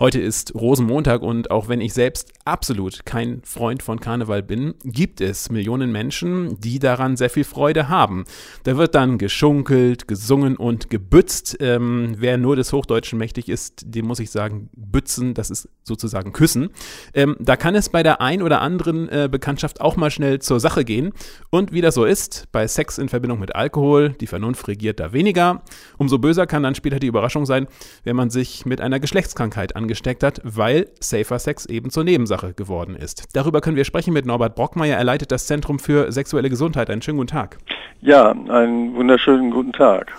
Heute ist Rosenmontag und auch wenn ich selbst absolut kein Freund von Karneval bin, gibt es Millionen Menschen, die daran sehr viel Freude haben. Da wird dann geschunkelt, gesungen und gebützt. Ähm, wer nur des Hochdeutschen mächtig ist, dem muss ich sagen, bützen, das ist sozusagen küssen. Ähm, da kann es bei der ein oder anderen äh, Bekanntschaft auch mal schnell zur Sache gehen. Und wie das so ist, bei Sex in Verbindung mit Alkohol, die Vernunft regiert da weniger. Umso böser kann dann später die Überraschung sein, wenn man sich mit einer Geschlechtskrankheit angeht angesteckt hat, weil Safer Sex eben zur Nebensache geworden ist. Darüber können wir sprechen mit Norbert Brockmeier. Er leitet das Zentrum für sexuelle Gesundheit. Einen schönen guten Tag. Ja, einen wunderschönen guten Tag.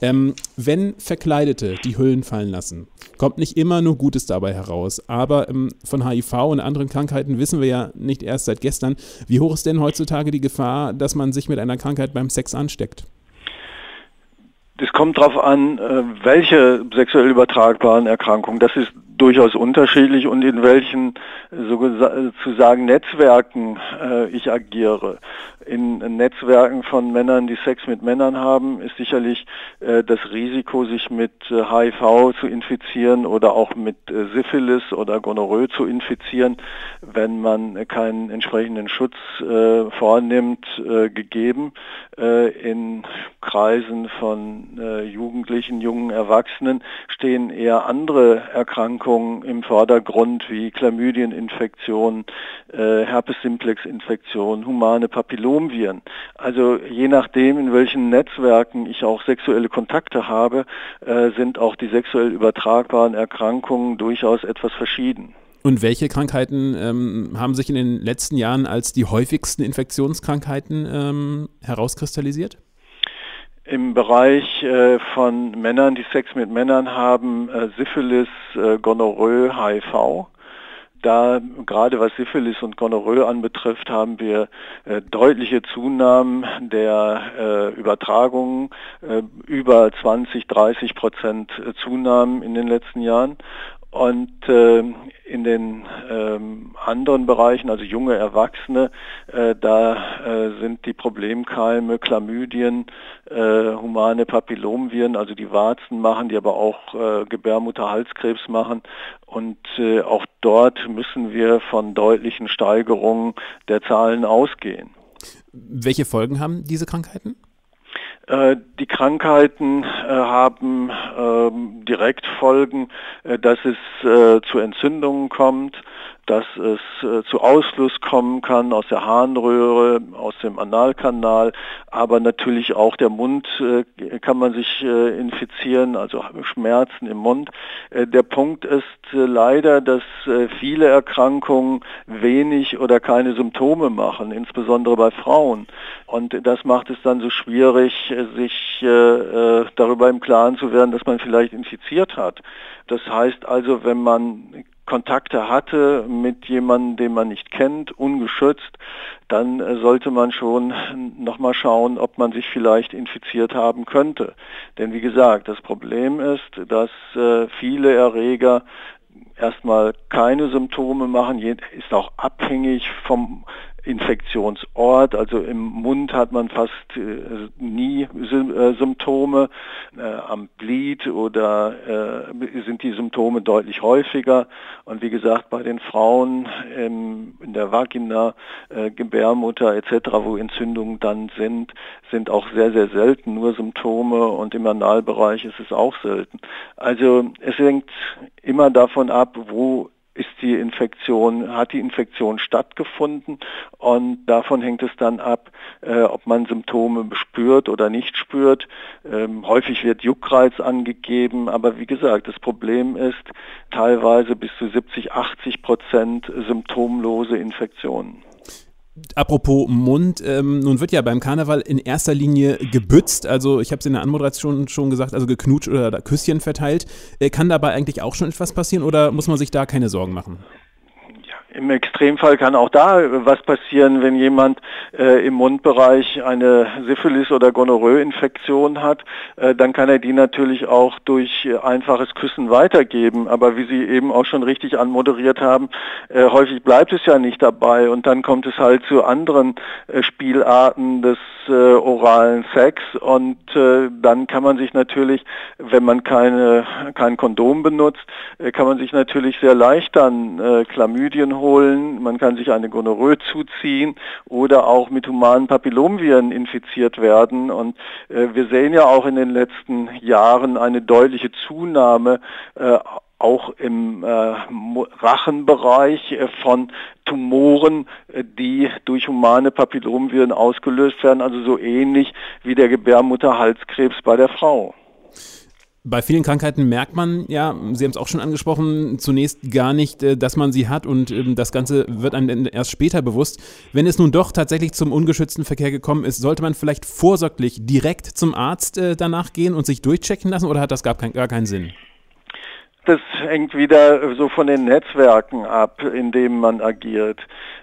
Ähm, wenn Verkleidete die Hüllen fallen lassen, kommt nicht immer nur Gutes dabei heraus. Aber ähm, von HIV und anderen Krankheiten wissen wir ja nicht erst seit gestern. Wie hoch ist denn heutzutage die Gefahr, dass man sich mit einer Krankheit beim Sex ansteckt? Es kommt darauf an, äh, welche sexuell übertragbaren Erkrankungen. Das ist durchaus unterschiedlich und in welchen sozusagen Netzwerken äh, ich agiere. In Netzwerken von Männern, die Sex mit Männern haben, ist sicherlich äh, das Risiko, sich mit äh, HIV zu infizieren oder auch mit äh, Syphilis oder Gonorrhoe zu infizieren, wenn man keinen entsprechenden Schutz äh, vornimmt, äh, gegeben. in Kreisen von Jugendlichen, jungen Erwachsenen stehen eher andere Erkrankungen Erkrankungen im Vordergrund wie Chlamydieninfektionen, äh, Herpes simplex Infektionen, humane Papillomviren. Also je nachdem, in welchen Netzwerken ich auch sexuelle Kontakte habe, äh, sind auch die sexuell übertragbaren Erkrankungen durchaus etwas verschieden. Und welche Krankheiten ähm, haben sich in den letzten Jahren als die häufigsten Infektionskrankheiten ähm, herauskristallisiert? Im Bereich äh, von Männern, die Sex mit Männern haben, äh, Syphilis, äh, Gonorrhoe, HIV. Da gerade was Syphilis und Gonorrhoe anbetrifft, haben wir deutliche Zunahmen der Übertragungen, über 20, 30 Prozent Zunahmen in den letzten Jahren. Und äh, in den ähm, anderen Bereichen, also junge Erwachsene, äh, da äh, sind die Problemkeime, Chlamydien, äh, humane Papillomviren, also die Warzen machen, die aber auch äh, Gebärmutterhalskrebs machen. Und äh, auch dort müssen wir von deutlichen Steigerungen der Zahlen ausgehen. Welche Folgen haben diese Krankheiten? Äh, die Krankheiten äh, haben ähm, direkt Folgen, äh, dass es zu Entzündungen kommt, dass es äh, zu Ausfluss kommen kann aus der Harnröhre, aus dem Analkanal, aber natürlich auch der Mund äh, kann man sich äh, infizieren, also Schmerzen im Mund. Äh, der Punkt ist äh, leider, dass äh, viele Erkrankungen wenig oder keine Symptome machen, insbesondere bei Frauen. Und das macht es dann so schwierig, sich darüber im Klaren zu werden, dass man vielleicht infiziert hat. Das heißt also, wenn man Kontakte hatte mit jemandem, den man nicht kennt, ungeschützt, dann äh, sollte man schon nochmal schauen, ob man sich vielleicht infiziert haben könnte. Denn wie gesagt, das Problem ist, dass äh, viele Erreger erstmal keine Symptome machen, ist auch abhängig vom Infektionsort. Also im Mund hat man fast äh, nie äh, Symptome. Äh, am Glied oder äh, sind die Symptome deutlich häufiger. Und wie gesagt, bei den Frauen ähm, in der Vagina, äh, Gebärmutter etc., wo Entzündungen dann sind, sind auch sehr, sehr selten nur Symptome und im Analbereich ist es auch selten. Also es hängt immer davon ab, wo ist die Infektion, hat die Infektion stattgefunden und davon hängt es dann ab, äh, ob man Symptome spürt oder nicht spürt. Ähm, häufig wird Juckreiz angegeben, aber wie gesagt, das Problem ist teilweise bis zu 70, 80 Prozent symptomlose Infektionen. Apropos Mund, ähm, nun wird ja beim Karneval in erster Linie gebützt, also ich habe es in der Anmoderation schon gesagt, also geknutscht oder Küsschen verteilt. Äh, kann dabei eigentlich auch schon etwas passieren oder muss man sich da keine Sorgen machen? Im Extremfall kann auch da was passieren, wenn jemand äh, im Mundbereich eine Syphilis- oder Gonorrhoe-Infektion hat, äh, dann kann er die natürlich auch durch einfaches Küssen weitergeben. Aber wie Sie eben auch schon richtig anmoderiert haben, äh, häufig bleibt es ja nicht dabei und dann kommt es halt zu anderen äh, Spielarten des äh, oralen Sex und äh, dann kann man sich natürlich, wenn man keine, kein Kondom benutzt, kann man sich natürlich sehr leicht dann Chlamydien holen holen, man kann sich eine Gonorrhoe zuziehen oder auch mit humanen Papillomviren infiziert werden. Und äh, wir sehen ja auch in den letzten Jahren eine deutliche Zunahme äh, auch im äh, Rachenbereich äh, von Tumoren, äh, die durch humane Papillomviren ausgelöst werden, also so ähnlich wie der Gebärmutterhalskrebs bei der Frau. Bei vielen Krankheiten merkt man ja, Sie haben es auch schon angesprochen, zunächst gar nicht, äh, dass man sie hat und ähm, das Ganze wird einem erst später bewusst. Wenn es nun doch tatsächlich zum ungeschützten Verkehr gekommen ist, sollte man vielleicht vorsorglich direkt zum Arzt äh, danach gehen und sich durchchecken lassen oder hat das gar, kein, gar keinen Sinn? Das hängt wieder so von den Netzwerken ab, in denen man agiert.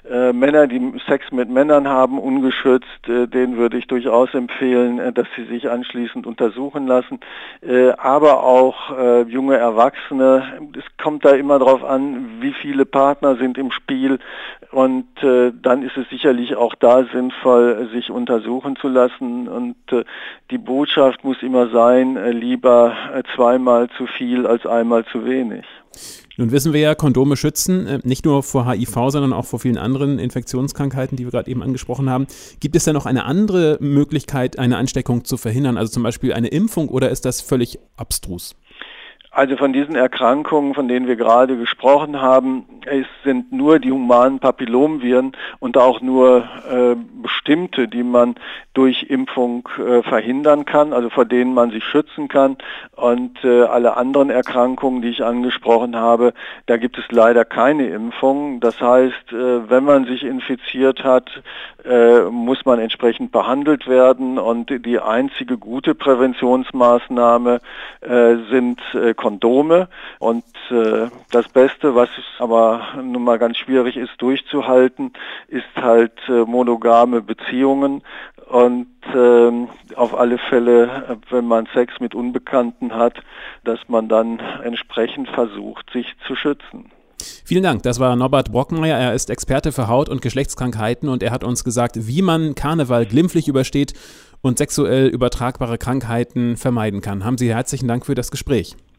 Äh, Männer, die Sex mit Männern haben, ungeschützt, äh, denen würde ich durchaus empfehlen, äh, dass sie sich anschließend untersuchen lassen. Äh, aber auch äh, junge Erwachsene, es kommt da immer darauf an, wie viele Partner sind im Spiel und äh, dann ist es sicherlich auch da sinnvoll, sich untersuchen zu lassen und die Botschaft muss immer sein, lieber zweimal zu viel als einmal zu wenig. Nun wissen wir ja, Kondome schützen, äh, nicht nur vor HIV, sondern auch vor vielen anderen Infektionskrankheiten, die wir gerade eben angesprochen haben. Gibt es denn noch eine andere Möglichkeit, eine Ansteckung zu verhindern, also zum Beispiel eine Impfung, oder ist das völlig abstrus? Also von diesen Erkrankungen, von denen wir gerade gesprochen haben, es sind nur die humanen Papillomviren und auch nur äh, bestimmte, die man durch Impfung äh, verhindern kann, also vor denen man sich schützen kann. Und äh, alle anderen Erkrankungen, die ich angesprochen habe, da gibt es leider keine Impfung. Das heißt, äh, wenn man sich infiziert hat, äh, muss man entsprechend behandelt werden. Und die einzige gute Präventionsmaßnahme äh, sind Kondome. Und das Beste, was aber nun mal ganz schwierig ist durchzuhalten, ist halt monogame Beziehungen. Und ähm, auf alle Fälle, wenn man Sex mit Unbekannten hat, dass man dann entsprechend versucht, sich zu schützen. Vielen Dank. Das war Norbert Brockenmeier. Er ist Experte für Haut- und Geschlechtskrankheiten und er hat uns gesagt, wie man Karneval glimpflich übersteht und sexuell übertragbare Krankheiten vermeiden kann. Haben Sie herzlichen Dank für das Gespräch.